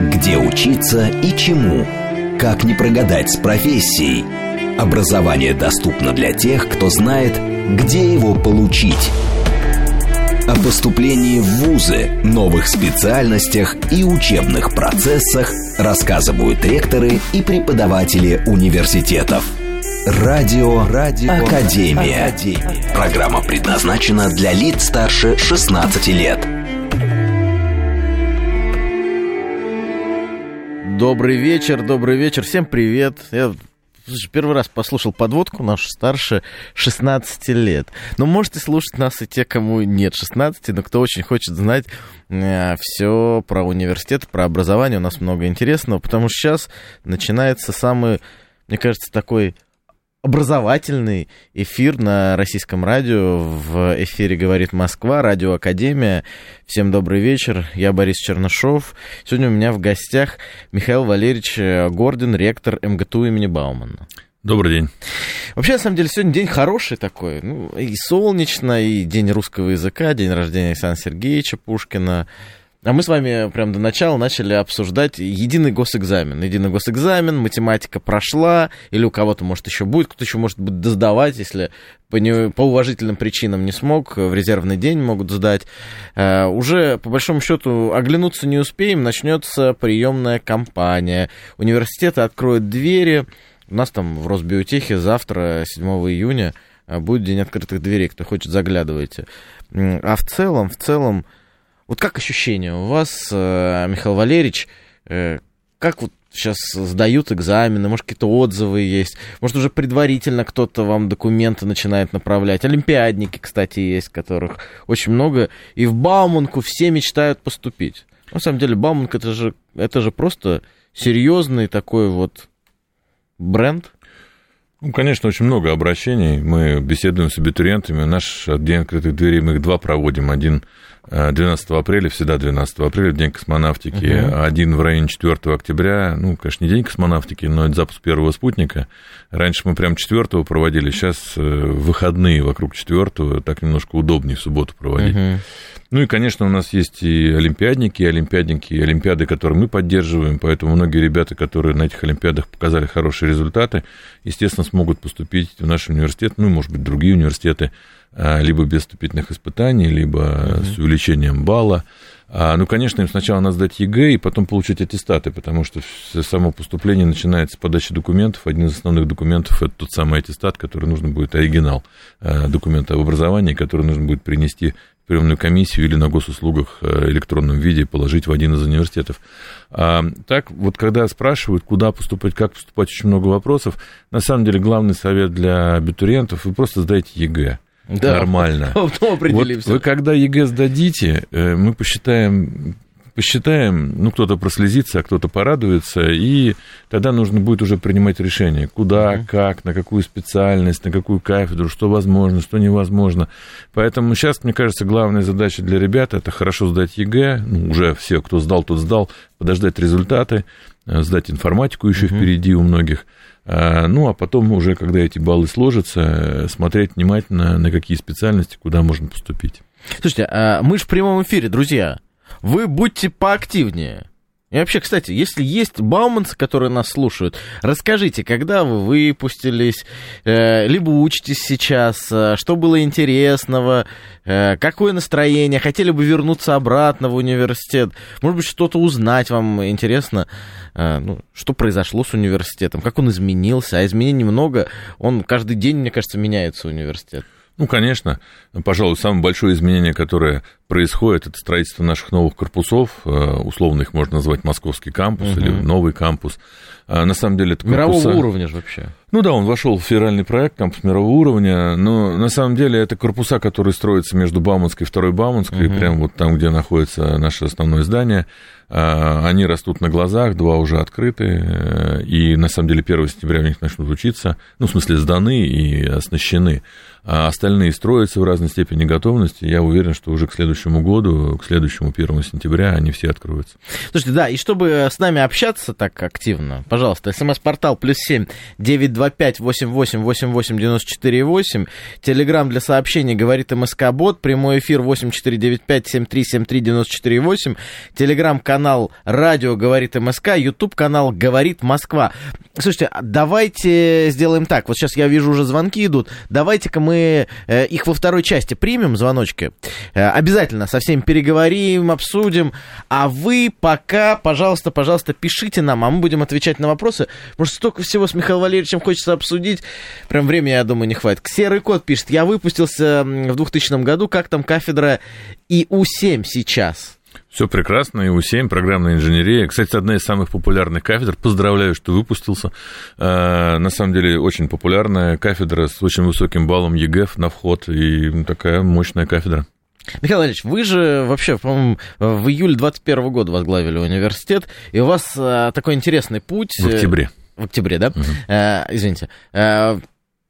Где учиться и чему? Как не прогадать с профессией? Образование доступно для тех, кто знает, где его получить. О поступлении в ВУЗы, новых специальностях и учебных процессах рассказывают ректоры и преподаватели университетов. Радио, Радио Академия. Академия. Программа предназначена для лиц старше 16 лет. Добрый вечер, добрый вечер, всем привет. Я первый раз послушал подводку нашу старше 16 лет. Но можете слушать нас и те, кому нет 16, но кто очень хочет знать э, все про университет, про образование. У нас много интересного, потому что сейчас начинается самый, мне кажется, такой образовательный эфир на российском радио. В эфире «Говорит Москва», радио Академия. Всем добрый вечер, я Борис Чернышов. Сегодня у меня в гостях Михаил Валерьевич Гордин, ректор МГТУ имени Баумана. Добрый день. Вообще, на самом деле, сегодня день хороший такой. Ну, и солнечно, и день русского языка, день рождения Александра Сергеевича Пушкина. А мы с вами прямо до начала начали обсуждать единый госэкзамен. Единый госэкзамен, математика прошла, или у кого-то, может, еще будет, кто-то еще может будет сдавать, если по, не, по уважительным причинам не смог, в резервный день могут сдать. Uh, уже, по большому счету, оглянуться не успеем, начнется приемная кампания. Университеты откроют двери. У нас там в Росбиотехе завтра, 7 июня, будет день открытых дверей, кто хочет, заглядывайте. А в целом, в целом, вот как ощущения у вас, э, Михаил Валерьевич, э, как вот сейчас сдают экзамены, может, какие-то отзывы есть, может, уже предварительно кто-то вам документы начинает направлять. Олимпиадники, кстати, есть, которых очень много. И в Бауманку все мечтают поступить. На самом деле, Бауманка это же, это же просто серьезный такой вот бренд. Ну, конечно, очень много обращений. Мы беседуем с абитуриентами. Наш день открытых дверей, мы их два проводим. Один 12 э, апреля, всегда 12 апреля, День космонавтики. Uh-huh. Один в районе 4 октября. Ну, конечно, не День космонавтики, но это запуск первого спутника. Раньше мы прям 4 проводили, сейчас э, выходные вокруг 4 так немножко удобнее в субботу проводить. Uh-huh. Ну и, конечно, у нас есть и олимпиадники, и олимпиадники, и олимпиады, которые мы поддерживаем, поэтому многие ребята, которые на этих олимпиадах показали хорошие результаты, естественно, смогут поступить в наш университет, ну, может быть, другие университеты, а, либо без вступительных испытаний, либо mm-hmm. с увеличением балла. А, ну, конечно, им сначала надо сдать ЕГЭ и потом получить аттестаты, потому что само поступление начинается с подачи документов. Один из основных документов – это тот самый аттестат, который нужно будет, оригинал а, документа об образовании, который нужно будет принести в приемную комиссию или на госуслугах э, электронном виде положить в один из университетов. А, так, вот когда спрашивают, куда поступать, как поступать, очень много вопросов. На самом деле, главный совет для абитуриентов – вы просто сдайте ЕГЭ. Да. Нормально. Потом определимся. Вот вы когда ЕГЭ сдадите, э, мы посчитаем, посчитаем, ну, кто-то прослезится, а кто-то порадуется, и тогда нужно будет уже принимать решение, куда, uh как, на какую специальность, на какую кафедру, что возможно, что невозможно. Поэтому сейчас, мне кажется, главная задача для ребят – это хорошо сдать ЕГЭ, ну, уже все, кто сдал, тот сдал, подождать результаты, сдать информатику еще uh впереди у многих – а, ну, а потом уже, когда эти баллы сложатся, смотреть внимательно, на какие специальности, куда можно поступить. Слушайте, а мы же в прямом эфире, друзья. Вы будьте поактивнее. И вообще, кстати, если есть бауманцы, которые нас слушают, расскажите, когда вы выпустились, э, либо учитесь сейчас, э, что было интересного, э, какое настроение, хотели бы вернуться обратно в университет, может быть, что-то узнать вам интересно, ну, что произошло с университетом, как он изменился, а изменений много, он каждый день, мне кажется, меняется университет. Ну, конечно, пожалуй, самое большое изменение, которое происходит, это строительство наших новых корпусов, э, условно их можно назвать московский кампус угу. или новый кампус. А на самом деле это корпуса... Мирового уровня же вообще. Ну да, он вошел в федеральный проект, кампус мирового уровня, но на самом деле это корпуса, которые строятся между Бауманской и второй Бауманской, угу. прямо вот там, где находится наше основное здание. А, они растут на глазах, два уже открыты, э, и на самом деле 1 сентября в них начнут учиться, ну, в смысле, сданы и оснащены, а остальные строятся в разной степени готовности. Я уверен, что уже к следующему году, к следующему 1 сентября, они все откроются. Слушайте, да, и чтобы с нами общаться так активно, пожалуйста, смс-портал плюс семь девять два пять восемь восемь восемь восемь девяносто четыре восемь, телеграмм для сообщений говорит МСК Бот, прямой эфир восемь четыре девять пять семь три семь три девяносто четыре восемь, телеграм-канал радио говорит МСК, ютуб канал говорит Москва. Слушайте, а давайте сделаем так. Вот сейчас я вижу уже звонки идут. Давайте-ка мы э, их во второй части примем, звоночки. Э, обязательно со всеми переговорим, обсудим. А вы пока, пожалуйста, пожалуйста, пишите нам, а мы будем отвечать на вопросы. Может, столько всего с Михаилом Валерьевичем хочется обсудить. Прям времени, я думаю, не хватит. Серый кот пишет. Я выпустился в 2000 году. Как там кафедра ИУ-7 сейчас? Все прекрасно, и У7, программная инженерия. Кстати, одна из самых популярных кафедр. Поздравляю, что выпустился. А, на самом деле, очень популярная кафедра с очень высоким баллом ЕГЭФ на вход, и такая мощная кафедра. Михаил Валерьевич, вы же вообще, по-моему, в июле 21 года возглавили университет, и у вас а, такой интересный путь. В октябре. В октябре, да? Угу. А, извините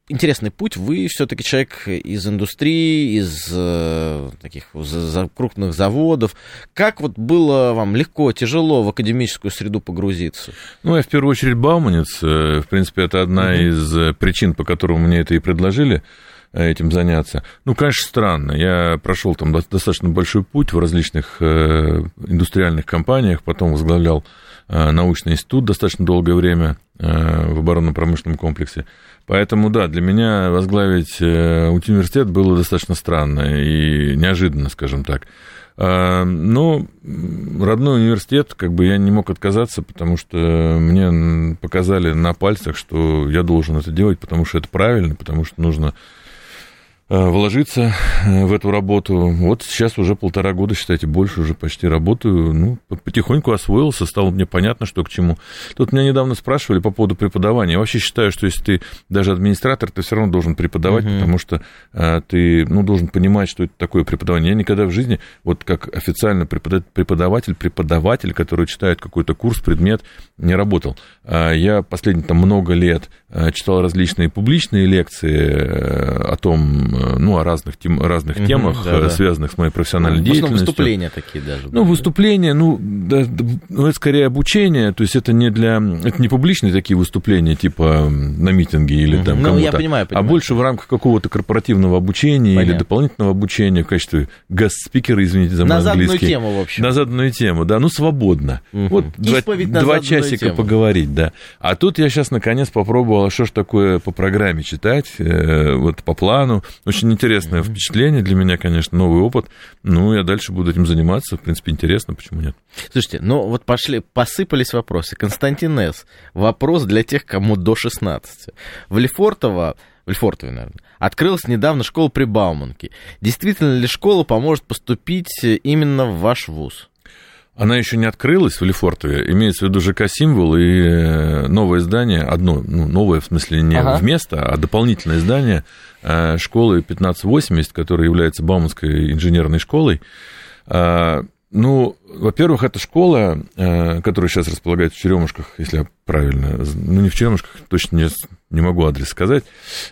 интересный путь. Вы все-таки человек из индустрии, из э, таких за, крупных заводов. Как вот было вам легко, тяжело в академическую среду погрузиться? Ну, я в первую очередь бауманец. Э, в принципе, это одна mm-hmm. из э, причин, по которым мне это и предложили э, этим заняться. Ну, конечно, странно. Я прошел там достаточно большой путь в различных индустриальных компаниях, потом возглавлял научный институт достаточно долгое время в оборонно-промышленном комплексе. Поэтому, да, для меня возглавить э, университет было достаточно странно и неожиданно, скажем так. А, но родной университет, как бы я не мог отказаться, потому что мне показали на пальцах, что я должен это делать, потому что это правильно, потому что нужно Э, вложиться э, в эту работу. Вот сейчас уже полтора года, считайте, больше уже почти работаю. Ну, потихоньку освоился, стало мне понятно, что к чему. Тут меня недавно спрашивали по поводу преподавания. Я вообще считаю, что если ты даже администратор, ты все равно должен преподавать, uh-huh. потому что а, ты ну, должен понимать, что это такое преподавание. Я никогда в жизни, вот как официально преподаватель, преподаватель, который читает какой-то курс, предмет, не работал. А, я последние там много лет читал различные публичные лекции о том, Э, ну, о разных, тем, разных угу, темах, да, да. связанных с моей профессиональной ну, деятельностью. выступления такие даже. Ну, выступления, ну, да, ну, это скорее обучение, то есть это не для, это не публичные такие выступления, типа на митинге или угу. там ну, я понимаю, понимаю. а больше в рамках какого-то корпоративного обучения Понятно. или дополнительного обучения в качестве газ-спикера, извините за мой на английский. На заданную тему, в общем. На заданную тему, да, ну, свободно. Угу. Вот Исповедь два, два часика тему. поговорить, да. А тут я сейчас, наконец, попробовал, а что ж такое по программе читать, э, вот по плану, очень интересное впечатление для меня, конечно, новый опыт. Ну, я дальше буду этим заниматься. В принципе, интересно, почему нет. Слушайте, ну вот пошли, посыпались вопросы. Константин С. Вопрос для тех, кому до 16. В Лефортово в Лефортове, наверное, открылась недавно школа при Бауманке. Действительно ли школа поможет поступить именно в ваш вуз? Она еще не открылась в Лефортове, имеется в виду ЖК-символ и э, новое здание, одно, ну, новое в смысле не ага. вместо, а дополнительное здание э, школы 1580, которая является Бауманской инженерной школой. А, ну, во-первых, это школа, э, которая сейчас располагается в Черемушках, если я правильно, ну, не в Черемушках, точно не, не могу адрес сказать,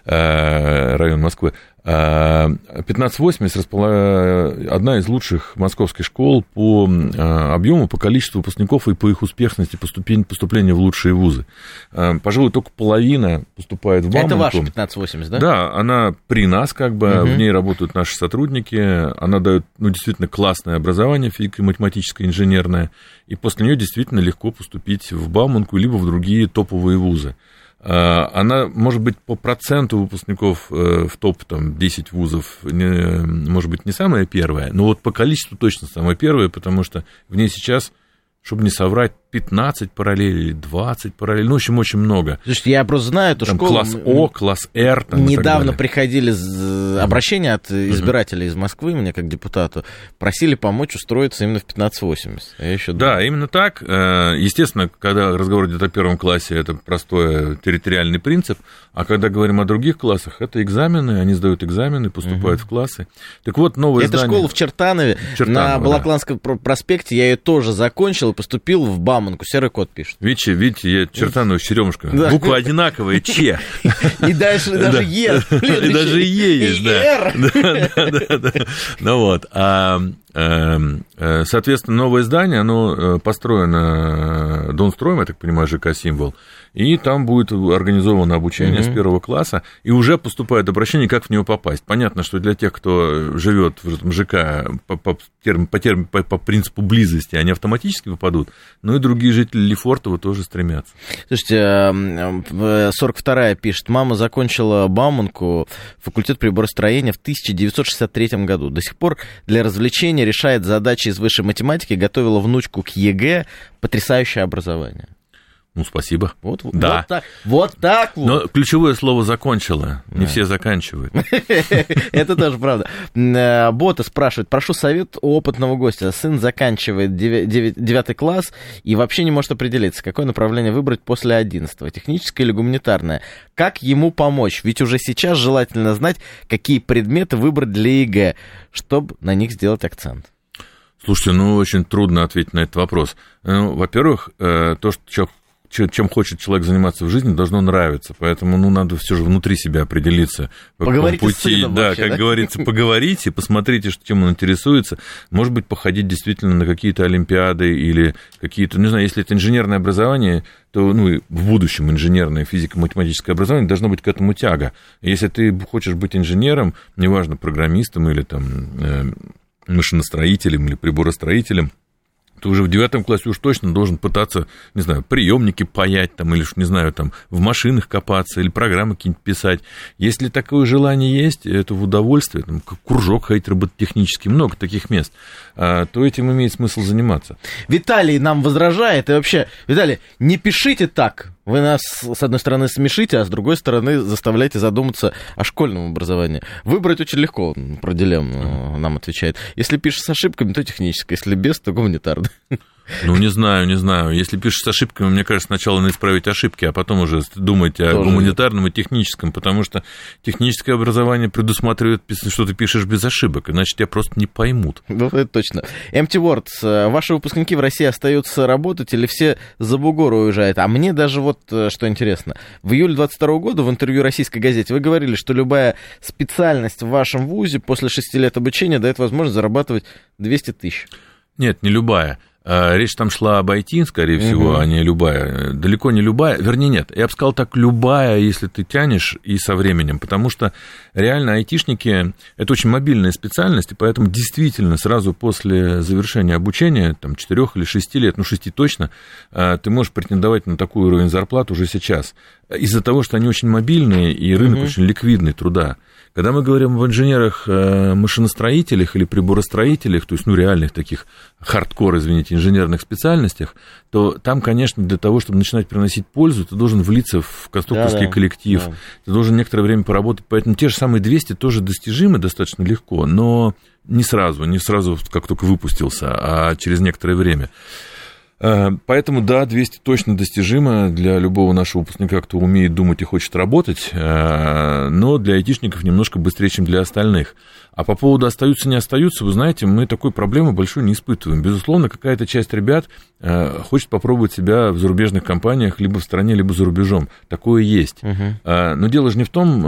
район Москвы, 1580 располаг... одна из лучших московских школ по а, объему, по количеству выпускников и по их успешности поступления, поступления в лучшие вузы. Пожалуй, только половина поступает в Бауманку. Это ваша 1580, да? Да, она при нас, как бы, угу. в ней работают наши сотрудники, она дает, ну, действительно классное образование физико-математическое, инженерное, и после нее действительно легко поступить в Бауманку, либо в другие топовые вузы. А, она, может быть, по проценту выпускников э, в топ там, 10 вузов, может быть, не самая первая, но вот по количеству точно самая первая, потому что в ней сейчас, чтобы не соврать, 15 параллелей, 20 параллелей, ну, в общем, очень много. Слушайте, я просто знаю эту там школу. Класс О, класс Р. Там, недавно приходили обращения от избирателей из Москвы, мне как депутату, просили помочь устроиться именно в 1580. Я еще да, именно так. Э, естественно, когда разговор идет о первом классе, это простой территориальный принцип, а когда говорим о других классах, это экзамены, они сдают экзамены, поступают uh-huh. в классы. Так вот, новое Это здание... школа в Чертанове, Чертаново, на Балакланском да. проспекте, я ее тоже закончил поступил в БАМ Бауманку, серый кот пишет. Видите, видите, я чертану с черемушками. Да. Буква одинаковая, Че. И дальше даже Е. И даже Е есть, да. Ну вот. Эм, э, соответственно, новое здание, оно э, построено э, Донстроем, я так понимаю, ЖК «Символ», и там будет организовано обучение mm-hmm. с первого класса, и уже поступает обращение, как в него попасть. Понятно, что для тех, кто живет в ЖК по, по, по, по, по принципу близости, они автоматически попадут, но и другие жители Лефортово тоже стремятся. Слушайте, 42-я пишет, мама закончила Бауманку, факультет приборостроения в 1963 году. До сих пор для развлечения решает задачи из высшей математики, готовила внучку к ЕГЭ, потрясающее образование. Ну, спасибо. Вот, да. вот так. Вот так вот. Но ключевое слово закончила. Не да. все заканчивают. Это тоже правда. Э, Бота спрашивает, прошу совет у опытного гостя. Сын заканчивает девятый класс и вообще не может определиться, какое направление выбрать после одиннадцатого, техническое или гуманитарное. Как ему помочь? Ведь уже сейчас желательно знать, какие предметы выбрать для ЕГЭ, чтобы на них сделать акцент. Слушайте, ну очень трудно ответить на этот вопрос. Ну, во-первых, э, то, что чем хочет человек заниматься в жизни, должно нравиться. Поэтому, ну, надо все же внутри себя определиться. По Поговорите пути. Сыном да, вообще, как да? говорится, поговорите, посмотрите, чем он интересуется. Может быть, походить действительно на какие-то олимпиады или какие-то, не знаю, если это инженерное образование, то, ну, в будущем инженерное физико-математическое образование должно быть к этому тяга. Если ты хочешь быть инженером, неважно, программистом или там э, машиностроителем или приборостроителем, ты уже в девятом классе уж точно должен пытаться, не знаю, приемники паять там, или, не знаю, там, в машинах копаться, или программы какие-нибудь писать. Если такое желание есть, это в удовольствие, там, как кружок ходить робототехнический, много таких мест, а, то этим имеет смысл заниматься. Виталий нам возражает, и вообще, Виталий, не пишите так, вы нас, с одной стороны, смешите, а с другой стороны, заставляете задуматься о школьном образовании. Выбрать очень легко, про дилемму нам отвечает. Если пишешь с ошибками, то техническое, если без, то гуманитарное. Ну, не знаю, не знаю. Если пишешь с ошибками, мне кажется, сначала надо исправить ошибки, а потом уже думать о Тоже гуманитарном и техническом, потому что техническое образование предусматривает, что ты пишешь без ошибок, иначе тебя просто не поймут. Ну, это точно. Empty Words, ваши выпускники в России остаются работать или все за бугор уезжают? А мне даже вот э, что интересно. В июле 22 года в интервью российской газете вы говорили, что любая специальность в вашем вузе после шести лет обучения дает возможность зарабатывать 200 тысяч. Нет, не любая. А, речь там шла об IT, скорее всего, угу. а не любая. Далеко не любая. Вернее, нет. Я бы сказал так, любая, если ты тянешь и со временем. Потому что реально айтишники – это очень мобильная специальность, и поэтому действительно сразу после завершения обучения, там, 4 или 6 лет, ну, 6 точно, а, ты можешь претендовать на такой уровень зарплат уже сейчас. Из-за того, что они очень мобильные, и рынок угу. очень ликвидный труда. Когда мы говорим об инженерах, э, машиностроителях или приборостроителях, то есть, ну, реальных таких хардкор, извините, инженерных специальностях, то там, конечно, для того, чтобы начинать приносить пользу, ты должен влиться в конструкторский да, да, коллектив, да. ты должен некоторое время поработать, поэтому те же самые 200 тоже достижимы достаточно легко, но не сразу, не сразу, как только выпустился, а через некоторое время. Э, поэтому, да, 200 точно достижимо для любого нашего выпускника, кто умеет думать и хочет работать, э, но для айтишников немножко быстрее, чем для остальных. А по поводу остаются, не остаются, вы знаете, мы такой проблемы большой не испытываем. Безусловно, какая-то часть ребят э, хочет попробовать себя в зарубежных компаниях либо в стране, либо за рубежом. Такое есть. Uh-huh. Но дело же не в том,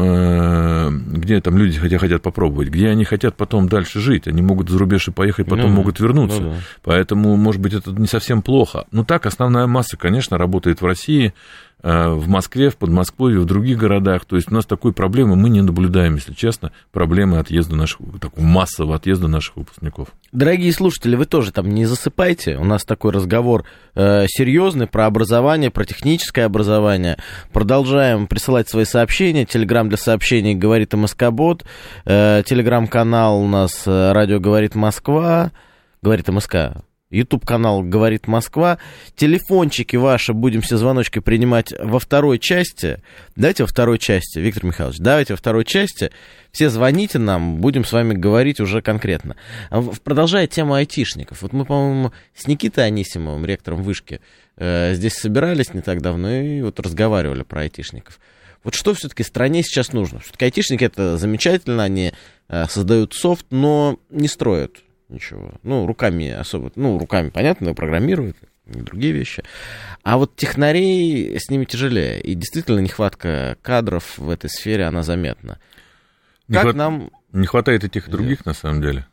где там люди хотят, хотят попробовать, где они хотят потом дальше жить. Они могут за рубеж и поехать, потом ну, могут вернуться. Ну, да. Поэтому, может быть, это не совсем плохо. Ну так, основная масса, конечно, работает в России, э, в Москве, в Подмосковье, в других городах. То есть у нас такой проблемы мы не наблюдаем, если честно, проблемы отъезда наших, такого массового отъезда наших выпускников. Дорогие слушатели, вы тоже там не засыпайте. У нас такой разговор э, серьезный про образование, про техническое образование. Продолжаем присылать свои сообщения. Телеграм для сообщений говорит МСК-бот. Э, Телеграм-канал у нас э, радио говорит Москва. Говорит МСК YouTube-канал «Говорит Москва». Телефончики ваши будем все звоночки принимать во второй части. Давайте во второй части, Виктор Михайлович, давайте во второй части. Все звоните нам, будем с вами говорить уже конкретно. А продолжая тему айтишников. Вот мы, по-моему, с Никитой Анисимовым, ректором вышки, э, здесь собирались не так давно и вот разговаривали про айтишников. Вот что все-таки стране сейчас нужно? Все-таки айтишники это замечательно, они э, создают софт, но не строят ничего. Ну, руками особо, ну, руками, понятно, программируют, и другие вещи. А вот технарей с ними тяжелее. И действительно нехватка кадров в этой сфере, она заметна. Не как хват... нам... Не хватает этих других, на самом деле.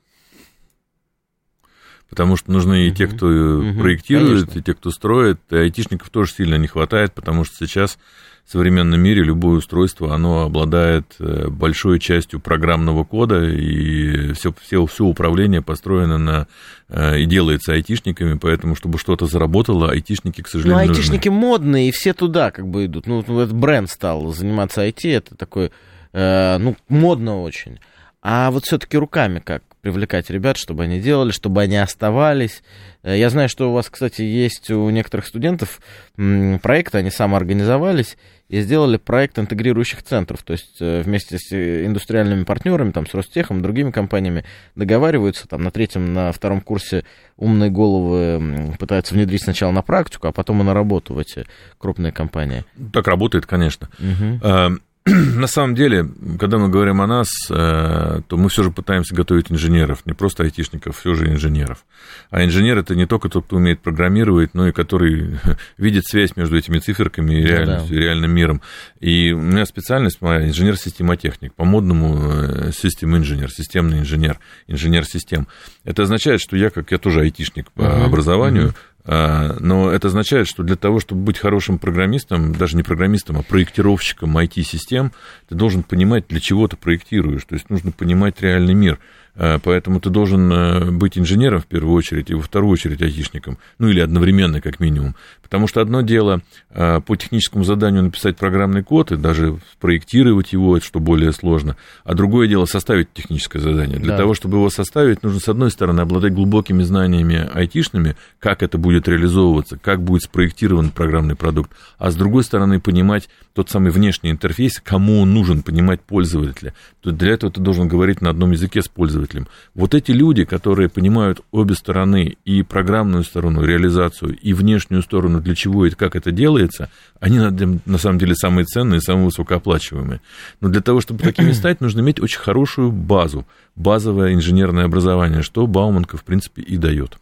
потому что нужны и те, кто угу. проектирует, Конечно. и те, кто строит. И айтишников тоже сильно не хватает, потому что сейчас в современном мире любое устройство, оно обладает э, большой частью программного кода, и все, все, все управление построено на э, и делается айтишниками, поэтому, чтобы что-то заработало, айтишники, к сожалению, Ну, айтишники нужны. модные, и все туда как бы идут. Ну, ну этот бренд стал заниматься IT, это такой, э, ну, модно очень. А вот все-таки руками как? Привлекать ребят, чтобы они делали, чтобы они оставались. Э, я знаю, что у вас, кстати, есть у некоторых студентов проекты, они самоорганизовались и сделали проект интегрирующих центров. То есть э, вместе с э, индустриальными партнерами, там, с Ростехом, другими компаниями договариваются, там, на третьем, на втором курсе умные головы пытаются внедрить сначала на практику, а потом и на работу в эти крупные компании. Так работает, конечно. Угу. на самом деле, когда мы говорим о нас, э, то мы все же пытаемся готовить инженеров, не просто айтишников, все же инженеров. А инженер это не только тот, кто умеет программировать, но и который видит связь между этими циферками и реальностью, да. и реальным миром. И у меня специальность моя инженер-системотехник, по-модному э, систем инженер, системный инженер, инженер систем. Это означает, что я, как я тоже айтишник по uh-huh. образованию, а, но это означает, что для того, чтобы быть хорошим программистом, даже не программистом, а проектировщиком IT-систем, ты должен понимать, для чего ты проектируешь. То есть нужно понимать реальный мир. Э, поэтому ты должен э, быть инженером в первую очередь и во вторую очередь айтишником, ну или одновременно как минимум. Потому что одно дело э, по техническому заданию написать программный код и даже проектировать его, это что более сложно, а другое дело составить техническое задание. Для да. того, чтобы его составить, нужно с одной стороны обладать глубокими знаниями айтишными, как это будет реализовываться, как будет спроектирован программный продукт, а с другой стороны понимать тот самый внешний интерфейс, кому он нужен, понимать пользователя. То для этого ты должен говорить на одном языке с пользователем пользователям. Вот эти люди, которые понимают обе стороны, и программную сторону, реализацию, и внешнюю сторону, для чего и как это делается, они на самом деле самые ценные, самые высокооплачиваемые. Но для того, чтобы такими стать, нужно иметь очень хорошую базу, базовое инженерное образование, что Бауманка, в принципе, и дает.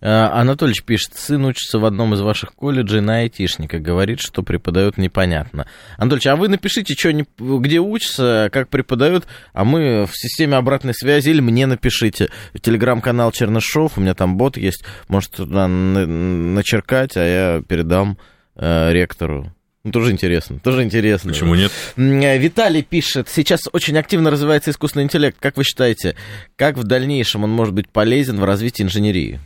А, Анатольевич пишет, сын учится в одном из ваших колледжей на айтишника, говорит, что преподают непонятно. Анатольевич, а вы напишите, что, где учится, как преподают, а мы в системе обратной связи, или мне напишите. Телеграм-канал Чернышов, у меня там бот есть, может туда начеркать, а я передам э, ректору. Ну, тоже интересно, тоже интересно. Почему нет? Э, Виталий пишет, сейчас очень активно развивается искусственный интеллект. Как вы считаете, как в дальнейшем он может быть полезен в развитии инженерии?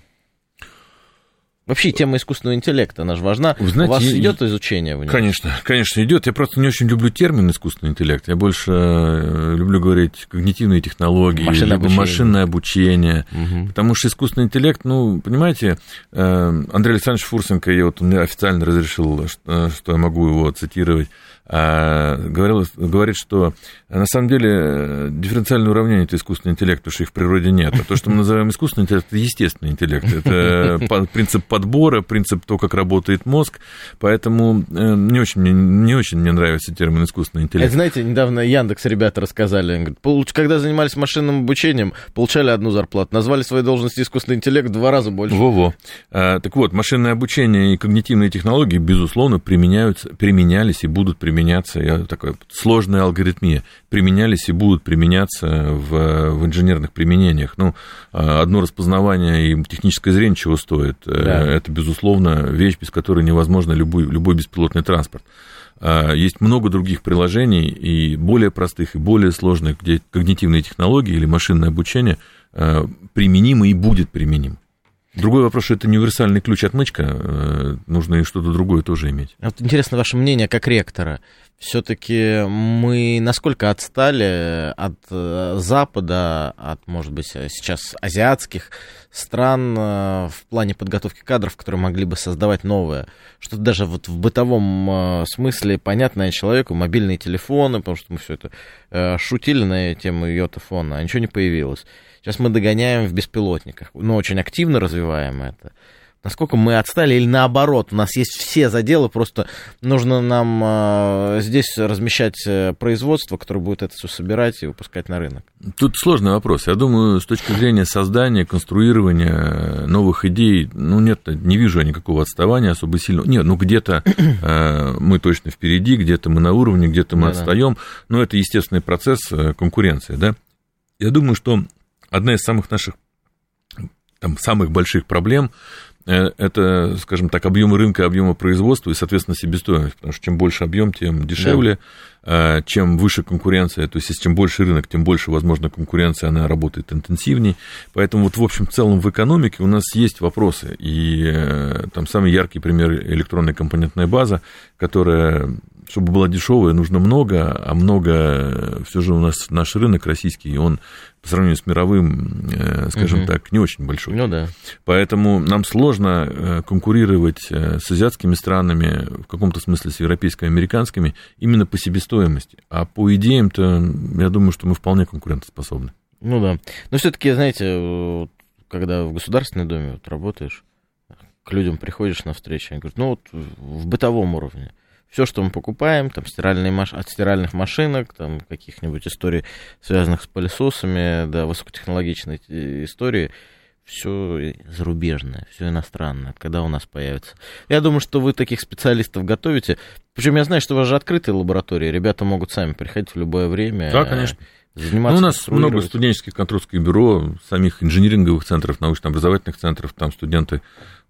Вообще тема искусственного интеллекта, она же важна. Вы знаете, У вас идет изучение в нем? Конечно, конечно, идет. Я просто не очень люблю термин искусственный интеллект. Я больше э, люблю говорить когнитивные технологии, машинное обучение, машинное обучение угу. потому что искусственный интеллект, ну, понимаете, э, Андрей Александрович Фурсенко, я вот он мне официально разрешил, что я могу его цитировать, а, говорил, говорит, что а, на самом деле э, дифференциальное уравнение это искусственный интеллект, потому что их в природе нет. А то, что мы называем искусственный интеллект, это естественный интеллект. Это принцип подбора, принцип того, как работает мозг. Поэтому э, не очень, мне, не очень мне нравится термин искусственный интеллект. Это, знаете, недавно Яндекс ребята рассказали. Говорят, когда занимались машинным обучением, получали одну зарплату. Назвали свои должности искусственный интеллект в два раза больше. Во-во. А, так вот, машинное обучение и когнитивные технологии, безусловно, применяются, применялись и будут применяться применяться, я такая сложная алгоритмия, применялись и будут применяться в, в инженерных применениях. Ну, а, одно распознавание и техническое зрение чего стоит? Э, да. Это, безусловно, вещь, без которой невозможно любой, любой беспилотный транспорт. А, есть много других приложений, и более простых, и более сложных, где когнитивные технологии или машинное обучение а, применимы и будет применим. Другой вопрос, что это не универсальный ключ-отмычка, э, нужно и что-то другое тоже иметь. Вот интересно ваше мнение как ректора. Все-таки мы насколько отстали от э, Запада, от, может быть, сейчас азиатских стран э, в плане подготовки кадров, которые могли бы создавать новое? Что-то даже вот в бытовом смысле понятное человеку, мобильные телефоны, потому что мы все это шутили на тему йотафона, а ничего не появилось. Сейчас мы догоняем в беспилотниках, но ну, очень активно развиваем это. Насколько мы отстали или наоборот, у нас есть все заделы, просто нужно нам э, здесь размещать э, производство, которое будет это все собирать и выпускать на рынок? Тут сложный вопрос. Я думаю, с точки зрения создания, конструирования э, новых идей, ну нет, не вижу я никакого отставания особо сильного. Нет, ну где-то э, мы точно впереди, где-то мы на уровне, где-то мы да, отстаем, но это естественный процесс конкуренции, да. Я думаю, что одна из самых наших там, самых больших проблем Э, это, скажем так, объемы рынка, объемы производства и, соответственно, себестоимость. Потому что чем больше объем, тем дешевле, да. чем выше конкуренция. То есть, если чем больше рынок, тем больше, возможно, конкуренция, она работает интенсивнее. Поэтому вот в общем целом в экономике у нас есть вопросы. И э, там самый яркий пример электронная компонентная база, которая чтобы была дешевая, нужно много, а много все же у нас наш рынок российский, он по сравнению с мировым, э, скажем угу. так, не очень большой. Ну да. Поэтому нам сложно э, конкурировать э, с азиатскими странами, в каком-то смысле с европейско-американскими, именно по себестоимости. А по идеям-то, я думаю, что мы вполне конкурентоспособны. Ну да. Но все-таки, знаете, когда в Государственной Думе вот работаешь, к людям приходишь на встречу, они говорят, ну вот в бытовом уровне – все, что мы покупаем, там стиральные маш... от стиральных машинок, там каких-нибудь историй, связанных с пылесосами, да, высокотехнологичные истории, все зарубежное, все иностранное, когда у нас появится. Я думаю, что вы таких специалистов готовите. Причем я знаю, что у вас же открытые лаборатории, ребята могут сами приходить в любое время. Да, конечно. Заниматься, ну, у нас много студенческих конструкторских бюро, самих инжиниринговых центров, научно-образовательных центров, там студенты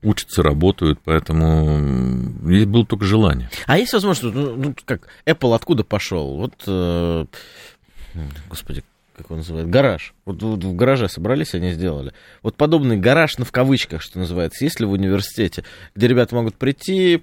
учатся, работают, поэтому было только желание. А есть возможность, ну, ну как, Apple откуда пошел? Вот, э, господи, как он называет, гараж. Вот, вот в гараже собрались, они сделали. Вот подобный гараж, ну, в кавычках, что называется, есть ли в университете, где ребята могут прийти,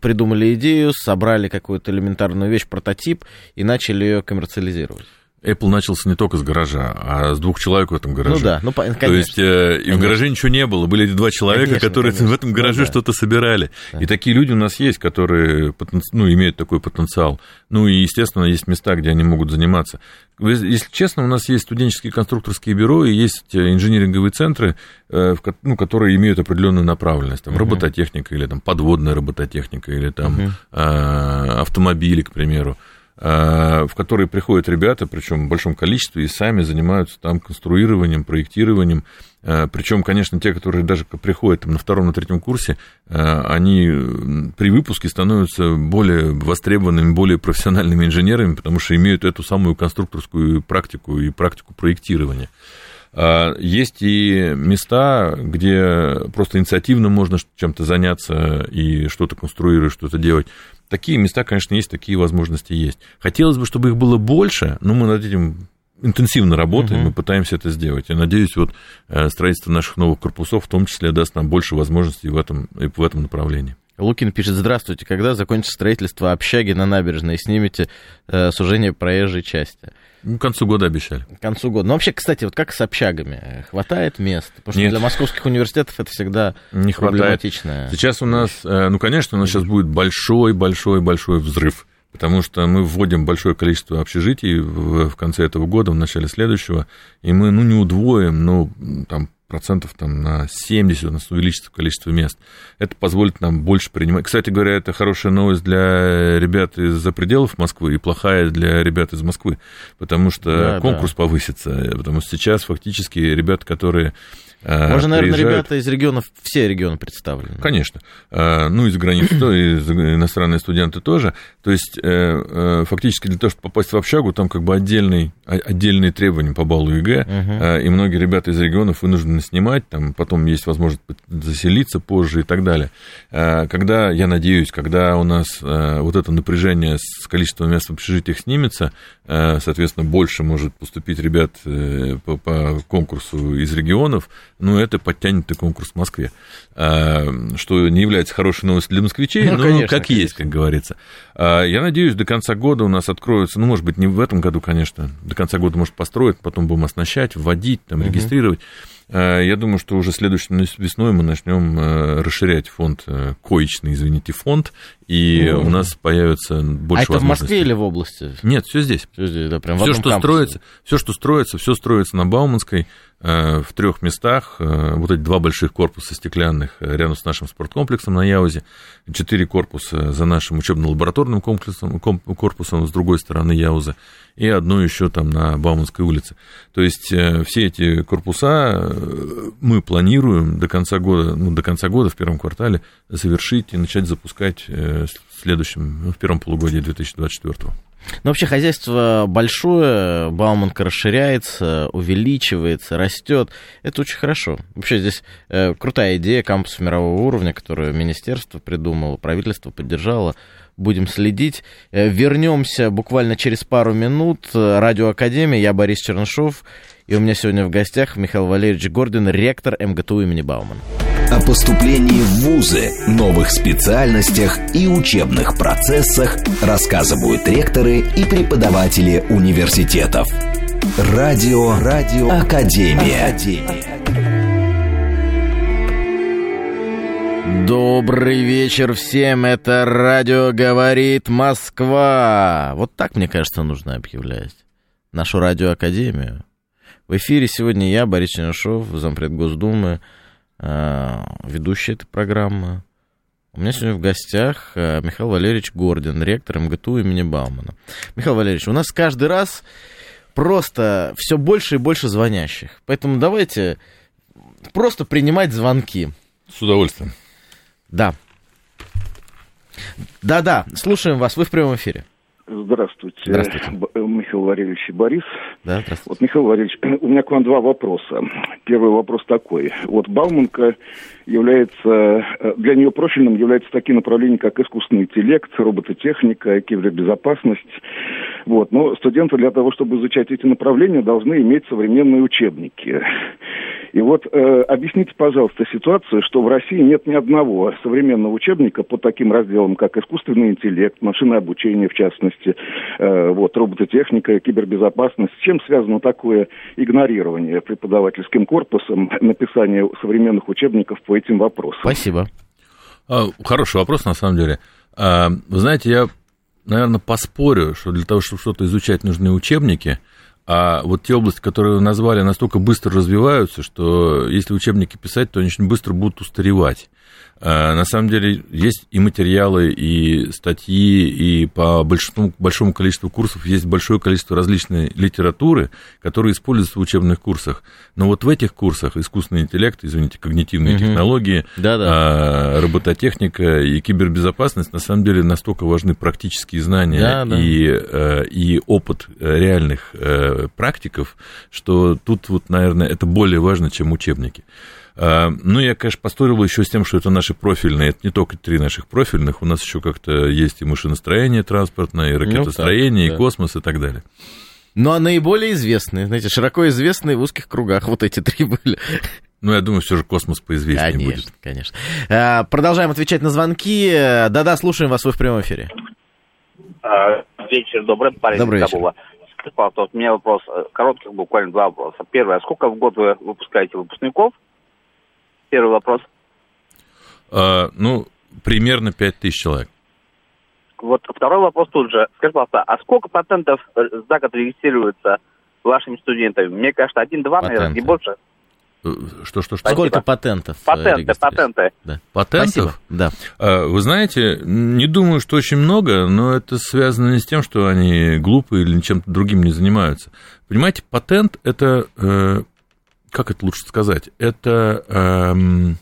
придумали идею, собрали какую-то элементарную вещь, прототип и начали ее коммерциализировать. Apple начался не только с гаража, а с двух человек в этом гараже. Ну да, ну конечно. То есть э, и в гараже ничего не было, были эти два человека, конечно, которые конечно. в этом гараже ну, да. что-то собирали. Да. И такие люди у нас есть, которые ну, имеют такой потенциал. Ну и, естественно, есть места, где они могут заниматься. Если честно, у нас есть студенческие конструкторские бюро и есть э, инжиниринговые центры, э, ну, которые имеют определенную направленность. Там, uh-huh. робототехника или там, подводная робототехника или там, uh-huh. автомобили, к примеру. Э, в которые приходят ребята, причем в большом количестве, и сами занимаются там конструированием, проектированием. Э, причем, конечно, те, которые даже приходят там, на втором, на третьем курсе, э, они при выпуске становятся более востребованными, более профессиональными инженерами, потому что имеют эту самую конструкторскую практику и практику проектирования. Есть и места, где просто инициативно можно чем-то заняться и что-то конструировать, что-то делать. Такие места, конечно, есть, такие возможности есть. Хотелось бы, чтобы их было больше, но мы над этим интенсивно работаем угу. и пытаемся это сделать. Я надеюсь, вот э, строительство наших новых корпусов в том числе даст нам больше возможностей в этом, в этом направлении. Лукин пишет, здравствуйте, когда закончится строительство общаги на набережной и снимете э, сужение проезжей части? Ну, к концу года обещали. К концу года. Ну, вообще, кстати, вот как с общагами? Хватает мест? Потому что Нет. для московских университетов это всегда Не проблематично. Сейчас у нас, э, ну, конечно, у нас сейчас будет большой-большой-большой взрыв потому что мы вводим большое количество общежитий в, в конце этого года, в начале следующего, и мы, ну, не удвоим, но там процентов там, на 70 у нас увеличится количество мест. Это позволит нам больше принимать. Кстати говоря, это хорошая новость для ребят из-за пределов Москвы и плохая для ребят из Москвы, потому что да, конкурс да. повысится, потому что сейчас фактически ребята, которые Можно, наверное, ребята из регионов, все регионы представлены. Конечно. Э, ну, из границы, то и иностранные студенты тоже. То есть, э, фактически для того, чтобы попасть в общагу, там как бы отдельный, отдельные требования по баллу ЕГЭ, угу. и многие ребята из регионов вынуждены снимать, там потом есть возможность заселиться позже и так далее. Когда, я надеюсь, когда у нас вот это напряжение с количеством мест в общежитиях снимется, соответственно, больше может поступить ребят по, по конкурсу из регионов, ну, это подтянет и конкурс в Москве. А, что не является хорошей новостью для москвичей, ну, но конечно, как конечно. есть, как говорится. А, я надеюсь, до конца года у нас откроется, ну, может быть, не в этом году, конечно, до конца года, может, построить, потом будем оснащать, вводить, там, угу. регистрировать. А, я думаю, что уже следующей весной мы начнем э, расширять фонд, э, коечный, извините, фонд, и у нас появится больше А это в Москве или в области? Нет, все здесь. Все здесь, да, прям все, что кампусе. строится, все, что строится, все строится на Бауманской в трех местах. Вот эти два больших корпуса стеклянных рядом с нашим спорткомплексом на Яузе, четыре корпуса за нашим учебно-лабораторным комплексом, корпусом с другой стороны Яуза, и одно еще там на Бауманской улице. То есть все эти корпуса мы планируем до конца года, ну, до конца года в первом квартале завершить и начать запускать в следующем, ну, в первом полугодии 2024. Ну, вообще хозяйство большое, Бауманка расширяется, увеличивается, растет. Это очень хорошо. Вообще здесь э, крутая идея кампуса мирового уровня, которую министерство придумало, правительство поддержало. Будем следить. Э, вернемся буквально через пару минут. Радио Академия, я Борис Чернышов. И у меня сегодня в гостях Михаил Валерьевич Гордин, ректор МГТУ имени Баумана о поступлении в ВУЗы, новых специальностях и учебных процессах рассказывают ректоры и преподаватели университетов. Радио, Радио Академия. Академия. Добрый вечер всем, это радио говорит Москва. Вот так, мне кажется, нужно объявлять нашу радиоакадемию. В эфире сегодня я, Борис Чернышов, зампред Госдумы, ведущий этой программы. У меня сегодня в гостях э, Михаил Валерьевич Гордин, ректор МГТУ имени Баумана. Михаил Валерьевич, у нас каждый раз просто все больше и больше звонящих. Поэтому давайте просто принимать звонки. С удовольствием. Да. Да-да, слушаем вас, вы в прямом эфире. Здравствуйте. Здравствуйте. Э, Михаил Валерьевич и Борис. Да, здравствуйте. Вот, Михаил Валерьевич, у меня к вам два вопроса. Первый вопрос такой. Вот Бауманка является, э, для нее профильным являются такие направления, как искусственный интеллект, робототехника, кибербезопасность. Вот. Но студенты для того, чтобы изучать эти направления, должны иметь современные учебники. И вот э, объясните, пожалуйста, ситуацию, что в России нет ни одного современного учебника по таким разделам, как искусственный интеллект, машинное обучение, в частности, э, вот, робототехника, кибербезопасность. С чем связано такое игнорирование преподавательским корпусом написания современных учебников по этим вопросам? Спасибо. А, хороший вопрос, на самом деле. А, вы знаете, я, наверное, поспорю, что для того, чтобы что-то изучать, нужны учебники – а вот те области, которые вы назвали, настолько быстро развиваются, что если учебники писать, то они очень быстро будут устаревать. А, на самом деле есть и материалы, и статьи, и по большому, большому количеству курсов есть большое количество различной литературы, которая используется в учебных курсах. Но вот в этих курсах искусственный интеллект, извините, когнитивные угу. технологии, Да-да. робототехника и кибербезопасность на самом деле настолько важны практические знания Да-да. и, э, и опыт реальных э, практиков, что тут вот, наверное, это более важно, чем учебники. А, ну, я, конечно, построил еще с тем, что это наши профильные. Это не только три наших профильных. У нас еще как-то есть и машиностроение транспортное, и ну ракетостроение, ну, так, и космос, и так далее. Ну, а наиболее известные, знаете, широко известные в узких кругах вот эти три были. Ну, я думаю, все же космос поизвестнее конечно, будет. Конечно, конечно. Продолжаем отвечать на звонки. Да-да, слушаем вас, вы в прямом эфире. А, вечер добрый, парень Добрый вечер. Кабула. Вот у меня вопрос, э, коротких буквально два вопроса. Первое, а сколько в год вы выпускаете выпускников? Первый вопрос. А, ну, примерно 5 тысяч человек. Вот второй вопрос тут же. Скажи, пожалуйста, а сколько патентов э, за год регистрируется вашими студентами? Мне кажется, один-два, наверное, не больше. Э, что, что, что? Спасибо. Сколько патентов? Э, патенты, патенты. Да. Патентов? Спасибо. Да. А, вы знаете, не думаю, что очень много, но это связано не с тем, что они глупые или чем-то другим не занимаются. Понимаете, патент это как это лучше сказать, это эм,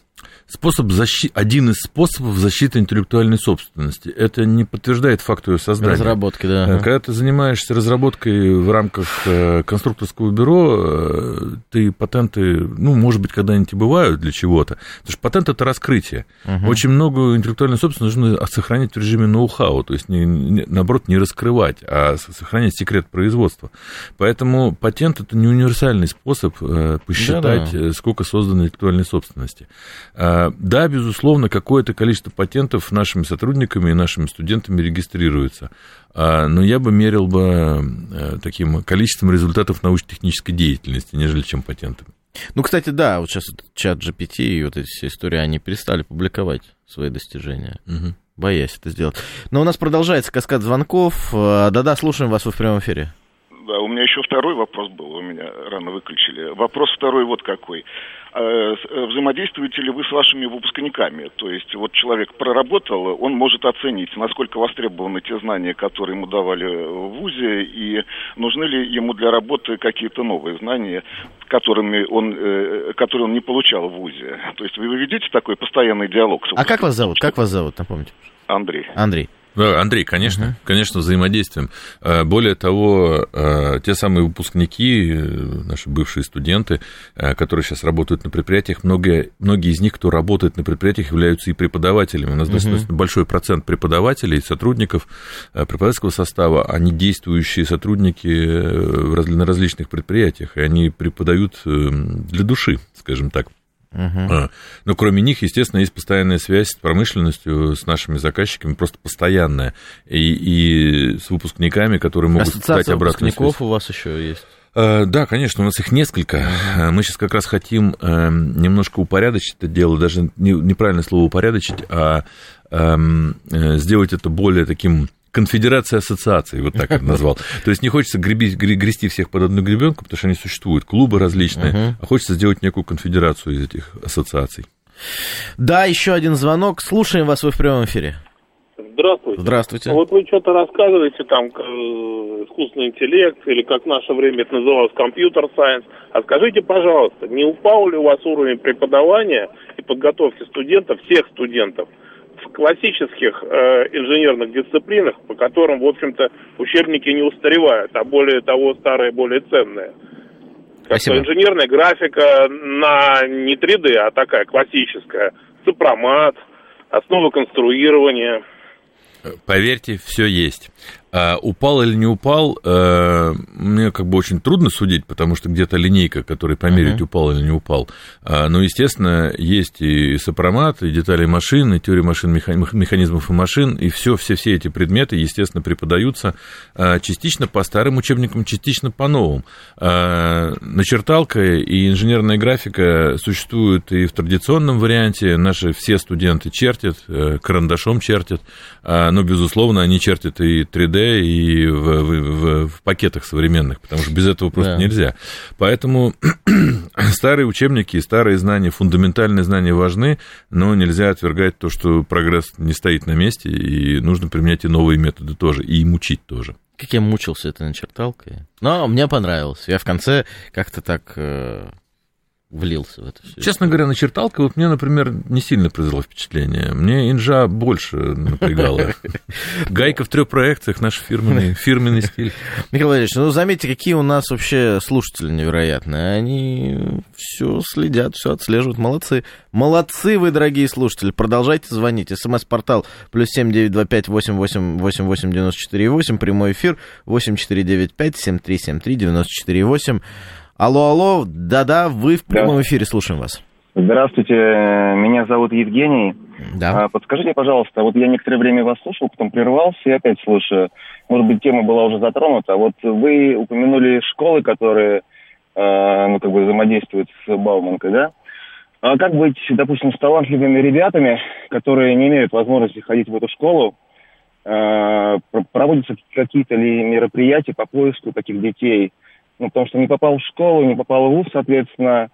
способ защи... один из способов защиты интеллектуальной собственности. Это не подтверждает факт ее создания. Разработки, да. Э, когда ты занимаешься разработкой в рамках э, конструкторского бюро, э, ты патенты, ну, может быть, когда-нибудь и бывают для чего-то. Потому что патент – это раскрытие. Угу. Очень много интеллектуальной собственности нужно сохранить в режиме ноу-хау, то есть, не, не, наоборот, не раскрывать, а сохранять секрет производства. Поэтому патент – это не универсальный способ посчитать, Да-да. сколько создано интеллектуальной собственности. А, а, да, безусловно, какое-то количество патентов нашими сотрудниками и нашими студентами регистрируется. А, но я бы мерил бы э, таким количеством результатов научно-технической деятельности, нежели чем патентами. Ну, кстати, да, вот сейчас чат GPT и вот эти все истории, они перестали публиковать свои достижения, угу. боясь это сделать. Но у нас продолжается каскад звонков. А, да-да, слушаем вас, вы в прямом эфире. Да, у меня еще второй вопрос был, у меня рано выключили. Вопрос второй вот какой. А, э, взаимодействуете ли вы с вашими выпускниками? То есть вот человек проработал, он может оценить, насколько востребованы те знания, которые ему давали в ВУЗе, и нужны ли ему для работы какие-то новые знания, которыми он, э, которые он не получал в ВУЗе. То есть вы ведете такой постоянный диалог А как вас зовут? Как вас зовут, напомните? Андрей. Андрей. Андрей, конечно, uh конечно, взаимодействуем. Э, более того, э, те самые выпускники, наши бывшие студенты, которые сейчас работают на предприятиях, многие, многие из них, кто работает на предприятиях, являются и преподавателями. У нас uh достаточно большой процент преподавателей, сотрудников преподавательского состава, они действующие сотрудники на различных предприятиях, и они преподают для души, скажем так. Uh-huh. Но кроме них, естественно, есть постоянная связь с промышленностью, с нашими заказчиками, просто постоянная. И, и с выпускниками, которые могут Ассоциация дать обратную выпускников связь. у вас еще есть? Э, да, конечно, у нас их несколько. Uh-huh. Мы сейчас как раз хотим э, немножко упорядочить это дело, даже неправильное слово упорядочить, а эм, сделать это более таким конфедерация ассоциаций, вот так это назвал. То есть не хочется гребить, грести всех под одну гребенку, потому что они существуют, клубы различные, а хочется сделать некую конфедерацию из этих ассоциаций. Да, еще один звонок. Слушаем вас, вы в прямом эфире. Здравствуйте. Здравствуйте. Вот вы что-то рассказываете там, искусственный интеллект, или как в наше время это называлось, компьютер-сайенс. А скажите, пожалуйста, не упал ли у вас уровень преподавания и подготовки студентов, всех студентов, классических э, инженерных дисциплинах, по которым, в общем-то, учебники не устаревают, а более того, старые более ценные. Как Спасибо. инженерная графика на не 3D, а такая классическая. Сопромат, основа конструирования. Поверьте, все есть. А, упал или не упал, а, мне как бы очень трудно судить, потому что где-то линейка, которая померить, uh-huh. упал или не упал. А, но, естественно, есть и сопромат, и детали машин, и теория машин, механизмов и машин, и все, все, все эти предметы, естественно, преподаются частично по старым учебникам, частично по новым. Начерталка и инженерная графика существуют и в традиционном варианте. Наши все студенты чертят, э, карандашом чертят, но, безусловно, они чертят и 3D, и в, в, в пакетах современных, потому что без этого просто да. нельзя. Поэтому старые учебники и старые знания, фундаментальные знания важны, но нельзя отвергать то, что прогресс не стоит на месте, и нужно применять и новые методы тоже, и им учить тоже. Как я мучился этой начерталкой. Но мне понравилось. Я в конце как-то так э, влился в это все. Честно говоря, начерталка вот мне, например, не сильно произвела впечатление. Мне инжа больше напрягала. Гайка в трех проекциях, наш фирменный, фирменный стиль. Михаил Валерьевич, ну заметьте, какие у нас вообще слушатели невероятные. Они все следят, все отслеживают. Молодцы. Молодцы вы, дорогие слушатели. Продолжайте звонить. СМС-портал плюс семь девять два пять восемь восемь восемь восемь девяносто четыре восемь. Прямой эфир восемь четыре девять пять семь три семь три девяносто четыре восемь. Алло, алло, да-да, вы в прямом эфире, слушаем вас. Здравствуйте, меня зовут Евгений. Да. А, подскажите, пожалуйста, вот я некоторое время вас слушал, потом прервался и опять слушаю. Может быть, тема была уже затронута. Вот вы упомянули школы, которые, э, ну, как бы взаимодействуют с Бауманкой, да? А как быть, допустим, с талантливыми ребятами, которые не имеют возможности ходить в эту школу? Э, проводятся какие-то ли мероприятия по поиску таких детей – ну, потому что не попал в школу, не попал в ВУЗ, соответственно,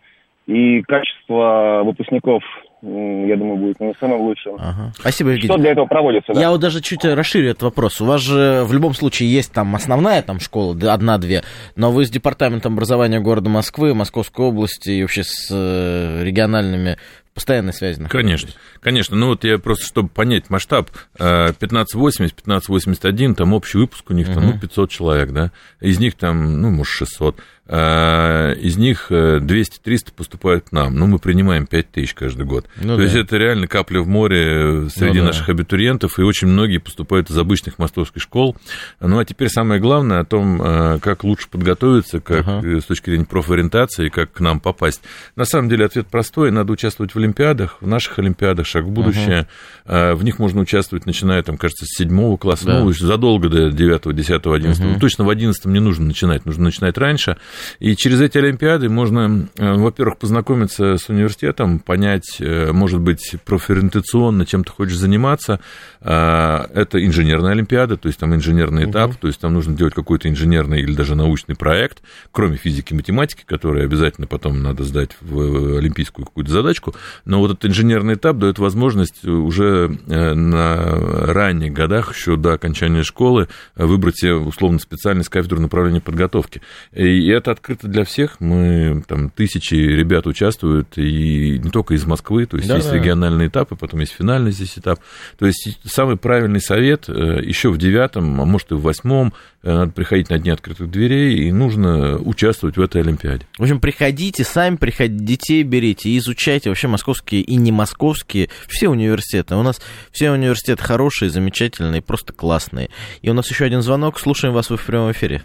и качество выпускников, я думаю, будет не самым лучшим. Ага. Спасибо, Евгений. Что для этого проводится? Да? Я вот даже чуть расширю этот вопрос. У вас же в любом случае есть там основная там школа, одна-две, но вы с департаментом образования города Москвы, Московской области и вообще с э, региональными постоянной связи находитесь? Конечно, конечно. Ну вот я просто, чтобы понять масштаб, 1580, э, 1581, там общий выпуск у них, там, ну, 500 человек, да, из них там, ну, может, 600. А, из них 200-300 э, поступают к нам. Ну, мы принимаем 5 тысяч каждый год. Ну, То да. есть это реально капля в море среди ну, наших да. абитуриентов, и очень многие поступают из обычных московских школ. Ну, а теперь самое главное о том, э, как лучше подготовиться, как ага. Э, с точки зрения профориентации, как к нам попасть. На самом деле ответ простой. Надо участвовать в Олимпиадах, в наших Олимпиадах, шаг в будущее. Ага. В них можно участвовать, начиная, там, кажется, с седьмого класса, да. ну, задолго до 9, 10, 11. Ага. Ну, точно в 11 не нужно начинать, нужно начинать раньше. И через эти Олимпиады можно, э, во-первых, познакомиться с университетом, понять, э, может быть, профориентационно, чем ты хочешь заниматься. Это инженерная Олимпиада, то есть там инженерный этап, угу. то есть там нужно делать какой-то инженерный или даже научный проект, кроме физики и математики, которые обязательно потом надо сдать в олимпийскую какую-то задачку. Но вот этот инженерный этап дает возможность уже э, на ранних годах, еще до окончания школы, выбрать себе условно специальность кафедру направления подготовки. И это открыта для всех. Мы там тысячи ребят участвуют, и не только из Москвы, то есть да, есть да. региональные этапы, потом есть финальный здесь этап. То есть самый правильный совет еще в девятом, а может и в восьмом, надо приходить на дни открытых дверей, и нужно участвовать в этой Олимпиаде. В общем, приходите, сами приходите, детей берите и изучайте вообще московские и не московские, все университеты. У нас все университеты хорошие, замечательные, просто классные. И у нас еще один звонок, слушаем вас в прямом эфире.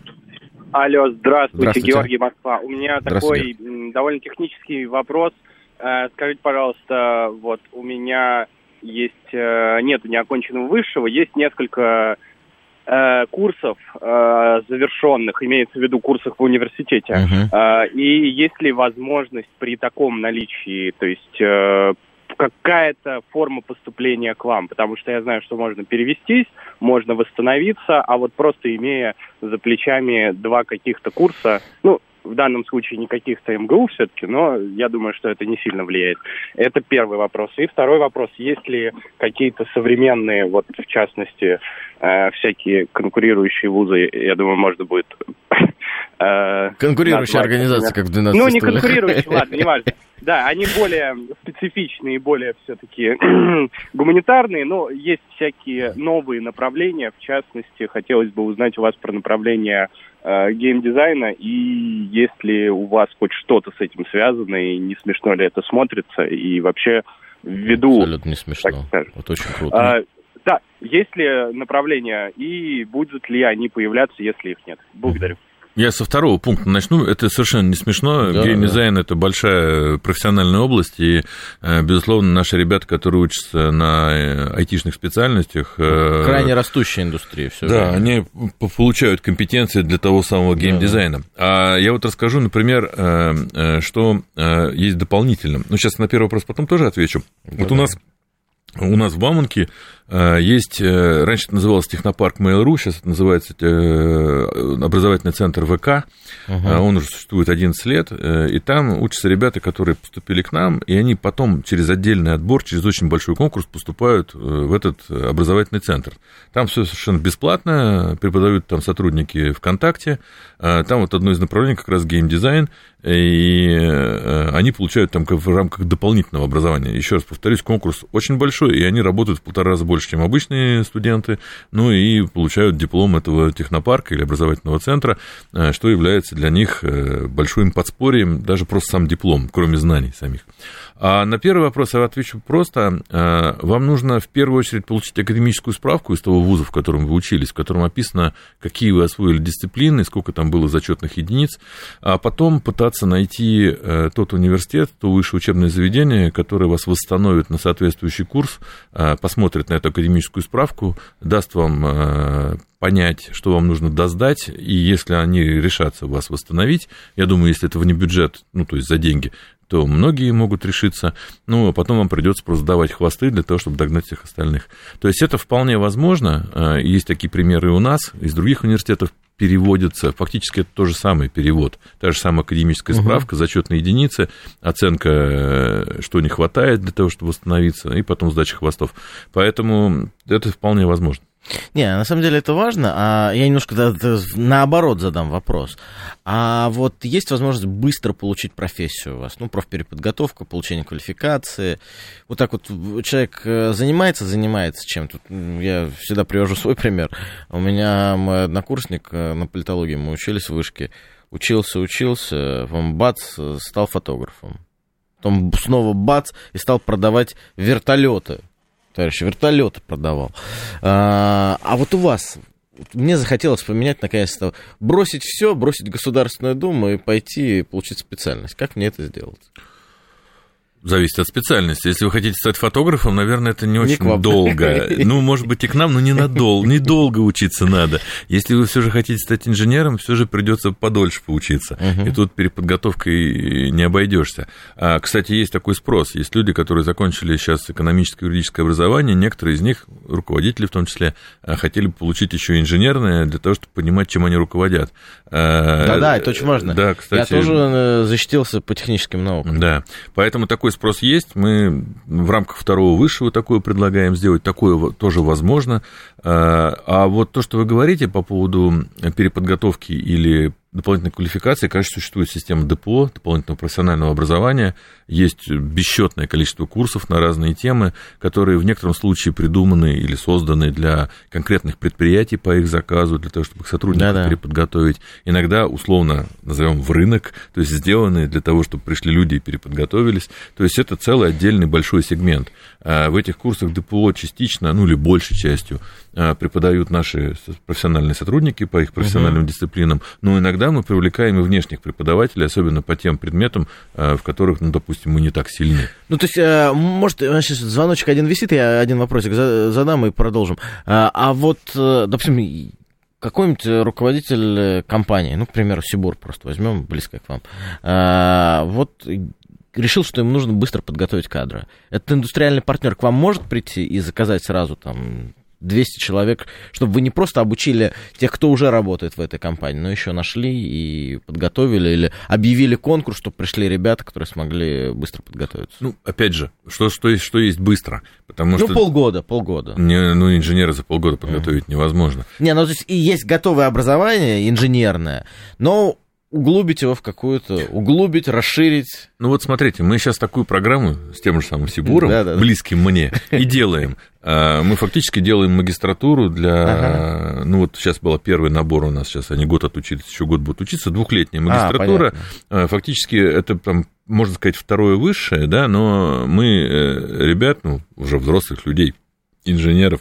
Алло, здравствуйте, здравствуйте. Георгий Москва. У меня такой довольно технический вопрос. Э, скажите, пожалуйста, вот у меня есть э, нет неоконченного высшего, есть несколько э, курсов завершенных, имеется в виду курсов в университете. Uh-huh. И есть ли возможность при таком наличии, то есть какая-то форма поступления к вам, потому что я знаю, что можно перевестись, можно восстановиться, а вот просто имея за плечами два каких-то курса, ну, в данном случае не каких-то МГУ все-таки, но я думаю, что это не сильно влияет. Это первый вопрос. И второй вопрос, есть ли какие-то современные, вот в частности, э, всякие конкурирующие вузы, я думаю, можно будет... Э, конкурирующие организации, как в 12 Ну, не конкурирующие, ладно, неважно. Да, они более специфичные, более все-таки гуманитарные, но есть всякие новые направления. В частности, хотелось бы узнать у вас про направление э, геймдизайна и если у вас хоть что-то с этим связано, и не смешно ли это смотрится, и вообще ввиду... Абсолютно не смешно. Вот очень круто. А, да, есть ли направления и будут ли они появляться, если их нет? Благодарю. Я со второго пункта начну. Это совершенно не смешно. Да, Геймдизайн да. это большая профессиональная область, и, э, безусловно, наши ребята, которые учатся на э, айтишных специальностях... Э, Крайне растущая индустрия. Все да, же. они получают компетенции для того самого геймдизайна. Да. А я вот расскажу, например, что есть дополнительно. Ну, сейчас на первый вопрос потом тоже отвечу. Да, вот у нас у нас в Бауманке э, есть, э, раньше это называлось технопарк Mail.ru, сейчас это называется э, образовательный центр ВК, uh-huh. он уже существует 11 лет, и там учатся ребята, которые поступили к нам, и они потом через отдельный отбор, через очень большой конкурс поступают в этот образовательный центр. Там все совершенно бесплатно, преподают там сотрудники ВКонтакте, там вот одно из направлений как раз геймдизайн, и они получают там в рамках дополнительного образования. Еще раз повторюсь, конкурс очень большой, и они работают в полтора раза больше, чем обычные студенты, ну и получают диплом этого технопарка или образовательного центра, э, что является для них э, большим подспорьем, даже просто сам диплом, кроме знаний самих. А на первый вопрос я отвечу просто. Э, вам нужно в первую очередь получить академическую справку из того вуза, в котором вы учились, в котором описано, какие вы освоили дисциплины, сколько там было зачетных единиц, а потом пытаться найти тот университет, то высшее учебное заведение, которое вас восстановит на соответствующий курс, посмотрит на эту академическую справку, даст вам э, понять, что вам нужно доздать, и если они решатся вас восстановить, я думаю, если это вне бюджет, ну, то есть за деньги, то многие могут решиться, ну, а потом вам придется просто давать хвосты для того, чтобы догнать всех остальных. То есть это вполне возможно, э, есть такие примеры у нас, из других университетов переводятся, фактически это тот же самый перевод, та же самая академическая справка, угу. зачетные единицы, оценка, э, что не хватает для того, чтобы восстановиться, и потом сдача хвостов. Поэтому это вполне возможно. Не, на самом деле это важно, а я немножко наоборот задам вопрос. А вот есть возможность быстро получить профессию у вас, ну, профпереподготовка, получение квалификации. Вот так вот человек э, занимается, занимается чем-то. Я всегда привожу свой пример. У меня мой однокурсник э, на политологии, мы учились в вышке, учился, учился, потом бац, стал фотографом. Потом снова бац, и стал продавать вертолеты товарищ, вертолеты продавал. А, а вот у вас, мне захотелось поменять наконец-то, бросить все, бросить Государственную Думу и пойти получить специальность. Как мне это сделать? Зависит от специальности. Если вы хотите стать фотографом, наверное, это не очень не долго. Ну, может быть, и к нам, но не надолго. Недолго учиться надо. Если вы все же хотите стать инженером, все же придется подольше поучиться. Угу. И тут переподготовкой не обойдешься. А, кстати, есть такой спрос. Есть люди, которые закончили сейчас экономическое и юридическое образование. Некоторые из них, руководители в том числе, а, хотели получить еще инженерное для того, чтобы понимать, чем они руководят. А, Да-да, это очень важно. Да, кстати. Я тоже э, защитился по техническим наукам. Да, поэтому такой такой спрос есть. Мы в рамках второго высшего такое предлагаем сделать. Такое тоже возможно. А, а вот то, что вы говорите по поводу переподготовки или дополнительной квалификации, конечно, существует система ДПО, дополнительного профессионального образования, есть бесчетное количество курсов на разные темы, которые в некотором случае придуманы или созданы для конкретных предприятий по их заказу, для того, чтобы их сотрудников Да-да. переподготовить. Иногда, условно, назовем в рынок, то есть сделаны для того, чтобы пришли люди и переподготовились. То есть это целый отдельный большой сегмент. А в этих курсах ДПО частично, ну или большей частью, а, преподают наши профессиональные сотрудники по их профессиональным угу. дисциплинам, но иногда мы привлекаем и внешних преподавателей, особенно по тем предметам, а, в которых, ну, допустим, мы не так сильны. Ну, то есть, может, сейчас звоночек один висит, я один вопросик задам и продолжим. А вот, э, допустим, какой-нибудь руководитель компании, ну, к примеру, Сибур просто возьмем, близко к вам, вот решил, что ему нужно быстро подготовить кадры. Этот индустриальный партнер к вам может прийти и заказать сразу там 200 человек, чтобы вы не просто обучили тех, кто уже работает в этой компании, но еще нашли и подготовили или объявили конкурс, чтобы пришли ребята, которые смогли быстро подготовиться. Ну, опять же, что, что, есть, что есть быстро? Потому ну, что полгода, полгода. Не, ну, инженера за полгода подготовить mm. невозможно. Не, ну, то есть и есть готовое образование инженерное, но углубить его в какую-то, углубить, расширить. Ну вот смотрите, мы сейчас такую программу с тем же самым Сибуром, да, да, близким мне, и делаем. А, мы фактически делаем магистратуру для... Ага. Ну вот сейчас был первый набор у нас, сейчас они год отучились, еще год будут учиться, двухлетняя а, магистратура. А, фактически это там можно сказать, второе высшее, да, но мы, э, ребят, ну, уже взрослых людей, инженеров,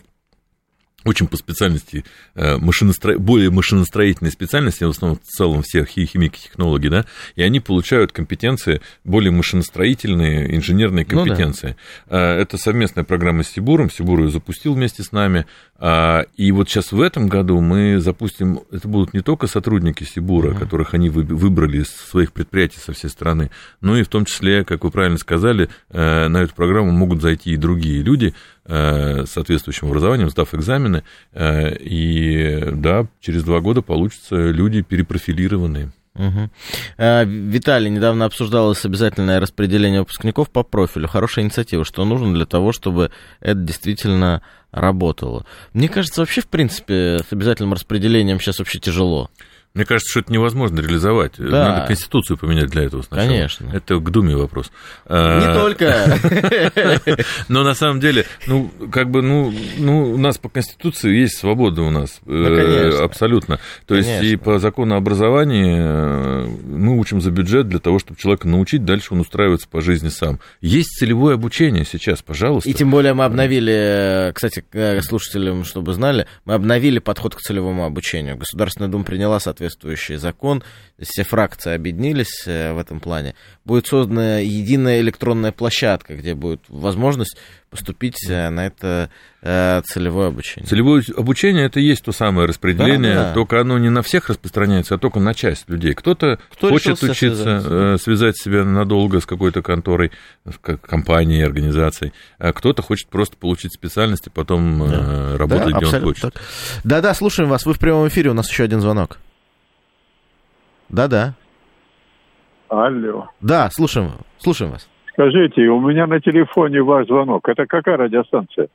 очень по специальности э, машиностро... более машиностроительной специальности, в основном в целом все химики, технологи, да, и они получают компетенции более машиностроительные, инженерные компетенции. Ну, да. Это совместная программа с Сибуром, Сибур ее запустил вместе с нами, а, и вот сейчас в этом году мы запустим, это будут не только сотрудники Сибура, uh-huh. которых они выбрали из своих предприятий со всей страны, но и в том числе, как вы правильно сказали, э, на эту программу могут зайти и другие люди соответствующим образованием, сдав экзамены, э, и да, через два года получатся люди перепрофилированные. Угу. Виталий, недавно обсуждалось обязательное распределение выпускников по профилю. Хорошая инициатива. Что нужно для того, чтобы это действительно работало. Мне кажется, вообще, в принципе, с обязательным распределением сейчас вообще тяжело. Мне кажется, что это невозможно реализовать. Да. Надо Конституцию поменять для этого сначала. Конечно. Это к Думе вопрос. А, Не только. Но на самом деле, ну, как бы, ну, ну, у нас по Конституции есть свобода у нас. Да, Абсолютно. То есть и по закону образования э, мы учим за бюджет для того, чтобы человека научить, дальше он устраивается по жизни сам. Есть целевое обучение сейчас, пожалуйста. И тем более мы обновили, кстати, слушателям, чтобы знали, мы обновили подход к целевому обучению. Государственная Дума приняла, соответственно, соответствующий закон, все фракции объединились э, в этом плане, будет создана единая электронная площадка, где будет возможность поступить э, на это э, целевое обучение. Целевое обучение это и есть то самое распределение, да, да. только оно не на всех распространяется, а только на часть людей. Кто-то Кто хочет учиться, связать? связать себя надолго с какой-то конторой, компанией, организацией, а кто-то хочет просто получить специальность и потом да. работать, да, где он хочет. Да-да, слушаем вас. Вы в прямом эфире, у нас еще один звонок. Да-да. Алло. Да, слушаем, слушаем вас. Скажите, у меня на телефоне ваш звонок. Это какая радиостанция?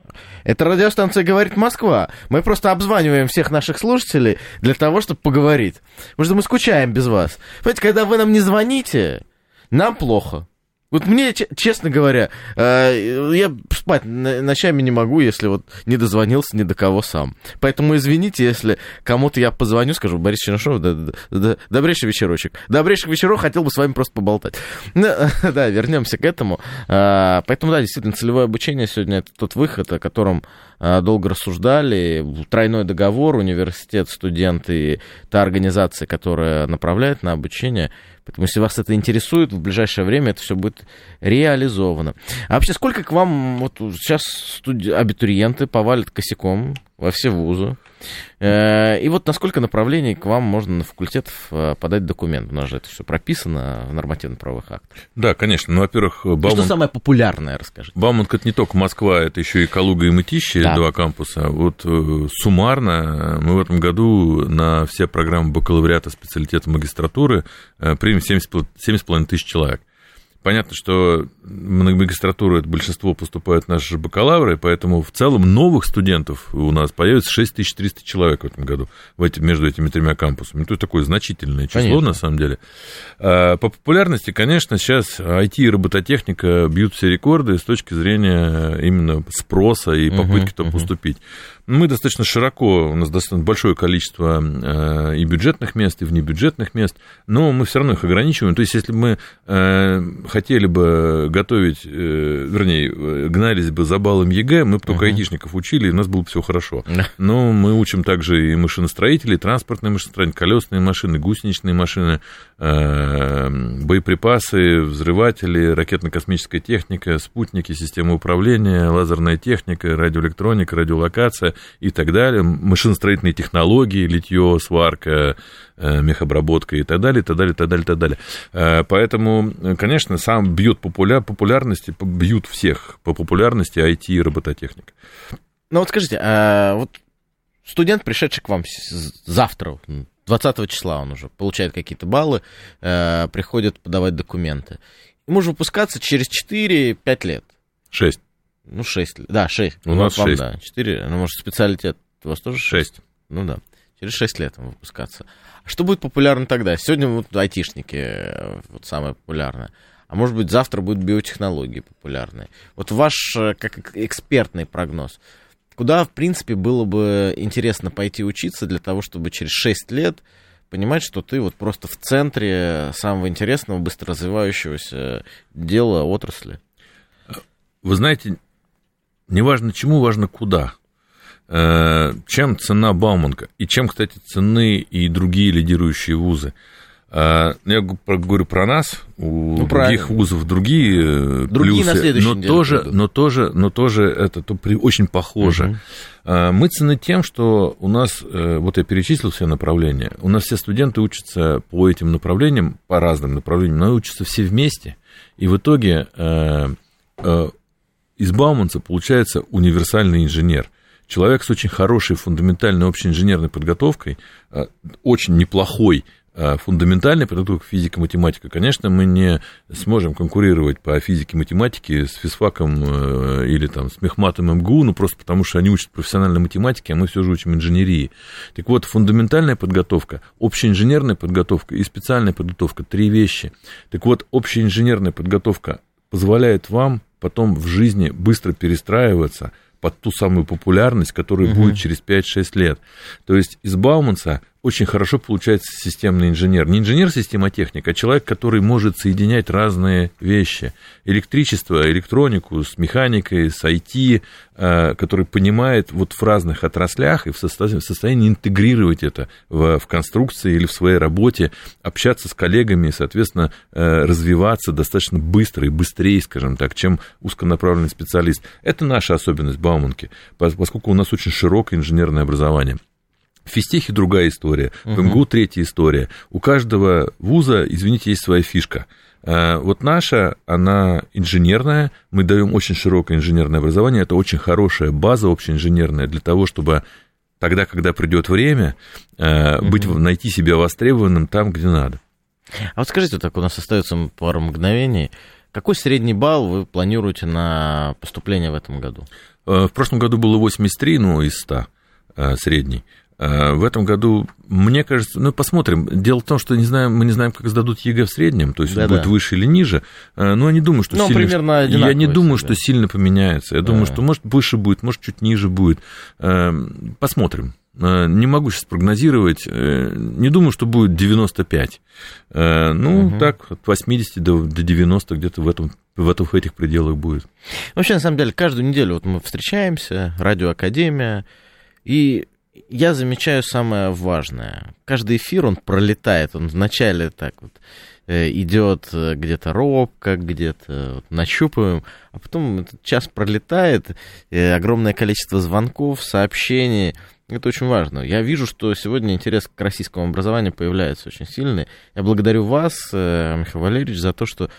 Это радиостанция «Говорит Москва». Мы просто обзваниваем всех наших слушателей для того, чтобы поговорить. Потому что мы скучаем без вас. Понимаете, когда вы нам не звоните, нам плохо. Вот мне, честно говоря, э, я спать ночами не могу, если вот не дозвонился ни до кого сам. Поэтому извините, если кому-то я позвоню, скажу, Борис Чернышов, да, да, да, добрейший вечерочек. Добрейших вечеров, хотел бы с вами просто поболтать. Ну, да, вернемся к этому. А, поэтому, да, действительно, целевое обучение сегодня это тот выход, о котором а, долго рассуждали. Тройной договор, университет, студенты, та организация, которая направляет на обучение – Поэтому, если вас это интересует, в ближайшее время это все будет реализовано. А вообще, сколько к вам вот сейчас студи... абитуриенты повалят косяком во все вузы? Э, и вот на сколько направлений к вам можно на факультет э, подать документ? У нас же это все прописано в нормативно-правовых актах. Да, конечно. Ну, во-первых, Бауман... Что самое популярное, расскажите? Бауманка это не только Москва, это еще и Калуга и Мытищи, да. два кампуса. Вот э, суммарно мы в этом году на все программы бакалавриата, специалитета, магистратуры примем 70,5 тысяч человек. Понятно, что на магистратуру это большинство поступают наши бакалавры, поэтому в целом новых студентов у нас появится 6300 человек в этом году в эти, между этими тремя кампусами. Это такое значительное число, конечно. на самом деле. А, по популярности, конечно, сейчас IT и робототехника бьют все рекорды с точки зрения именно спроса и попытки uh-huh, туда uh-huh. поступить. Мы достаточно широко, у нас достаточно большое количество э, и бюджетных мест, и внебюджетных мест, но мы все равно их ограничиваем. То есть, если мы э, хотели бы готовить, э, вернее, гнались бы за баллом ЕГЭ, мы бы только uh-huh. айтишников учили, и у нас было бы все хорошо. Но мы учим также и машиностроителей, транспортные машиностроители, колесные машины, гусеничные машины, боеприпасы, взрыватели, ракетно-космическая техника, спутники, системы управления, лазерная техника, радиоэлектроника, радиолокация и так далее, машиностроительные технологии, литье, сварка, э, мехобработка и так далее, и так далее, и так далее, и так далее. Э, поэтому, конечно, сам бьет популяр, популярности, бьют всех по популярности IT и робототехника. Ну вот скажите, а вот студент, пришедший к вам завтра, 20 числа он уже получает какие-то баллы, э, приходит подавать документы. Ему же выпускаться через 4-5 лет. 6. Ну, 6 лет. Да, 6. У нас вам, 6. Да, 4. Ну, может, специалитет у вас тоже 6? 6. Ну, да. Через 6 лет выпускаться. А что будет популярно тогда? Сегодня вот айтишники, э, вот самое популярное. А может быть, завтра будут биотехнологии популярные. Вот ваш, э, как экспертный прогноз, куда, в принципе, было бы интересно пойти учиться для того, чтобы через 6 лет понимать, что ты вот просто в центре самого интересного, быстро развивающегося дела отрасли? Вы знаете, неважно чему, важно куда. Э, чем цена Бауманка и чем, кстати, цены и другие лидирующие вузы. Э, я говорю про нас, у ну, других правильно. вузов другие, э, другие плюсы, но тоже, но тоже, но тоже это то, очень похоже. Угу. Мы цены тем, что у нас, вот я перечислил все направления, у нас все студенты учатся по этим направлениям, по разным направлениям, но учатся все вместе, и в итоге из Бауманца получается универсальный инженер. Человек с очень хорошей фундаментальной общей инженерной подготовкой, э, очень неплохой э, фундаментальной подготовкой физика, математика, конечно, мы не сможем конкурировать по физике, математике с физфаком э, или там с мехматом МГУ, ну просто потому что они учат профессиональной математике, а мы все же учим инженерии. Так вот, фундаментальная подготовка, общая инженерная подготовка и специальная подготовка – три вещи. Так вот, общая инженерная подготовка позволяет вам потом в жизни быстро перестраиваться под ту самую популярность, которая угу. будет через 5-6 лет. То есть из Бауманса очень хорошо получается системный инженер. Не инженер-системотехник, а человек, который может соединять разные вещи. Электричество, электронику с механикой, с IT, э, который понимает вот в разных отраслях и в состоянии, интегрировать это в, в конструкции или в своей работе, общаться с коллегами и, соответственно, э, развиваться достаточно быстро и быстрее, скажем так, чем узконаправленный специалист. Это наша особенность Бауманки, поскольку у нас очень широкое инженерное образование. В физтехе другая история, в МГУ третья история. У каждого вуза, извините, есть своя фишка. А, вот наша, она инженерная, мы даем очень широкое инженерное образование, это очень хорошая база общеинженерная для того, чтобы тогда, когда придет время, а, быть, найти себя востребованным там, где надо. А вот скажите, так у нас остается пару мгновений. Какой средний балл вы планируете на поступление в этом году? А, в прошлом году было 83, ну, из 100 средний. Э, в этом году, мне кажется, ну, посмотрим. Дело в том, что не знаем, мы не знаем, как сдадут ЕГЭ в среднем, то есть да, будет да. выше или ниже. Э, но я не думаю, что ну, сильно... примерно Я не думаю, что сильно поменяется. Я да. думаю, что может выше будет, может чуть ниже будет. Э, посмотрим. Не могу сейчас прогнозировать. Не думаю, что будет 95. Ну, угу. так, от 80 до, до 90 где-то в этом в, этом, в этих пределах будет. Вообще, на самом деле, каждую неделю вот мы встречаемся, радиоакадемия, и я замечаю самое важное. Каждый эфир, он пролетает, он вначале так вот э, идет э, где-то робко, где-то вот, нащупываем, а потом этот час пролетает, огромное количество звонков, сообщений. Это очень важно. Я вижу, что сегодня интерес к российскому образованию появляется очень сильный. Я благодарю вас, э, Михаил Валерьевич, за то, что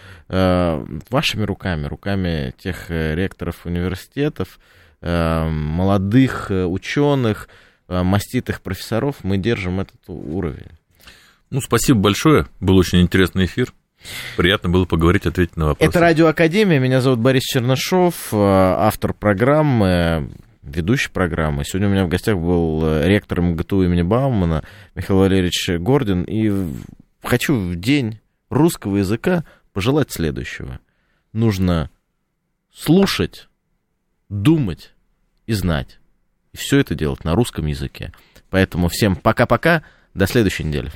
вашими руками, руками тех ректоров университетов, молодых ученых, Э, маститых профессоров мы держим этот уровень. Ну, спасибо большое. Был очень интересный эфир. Приятно было поговорить, ответить на вопросы. Это Радиоакадемия, меня зовут Борис Чернышов, автор программы, ведущий программы. Сегодня у меня в гостях был ректор МГТУ имени Баумана Михаил Валерьевич Гордин, и хочу в день русского языка пожелать следующего. Нужно слушать, думать и знать. И все это делать на русском языке. Поэтому всем пока-пока, до следующей недели.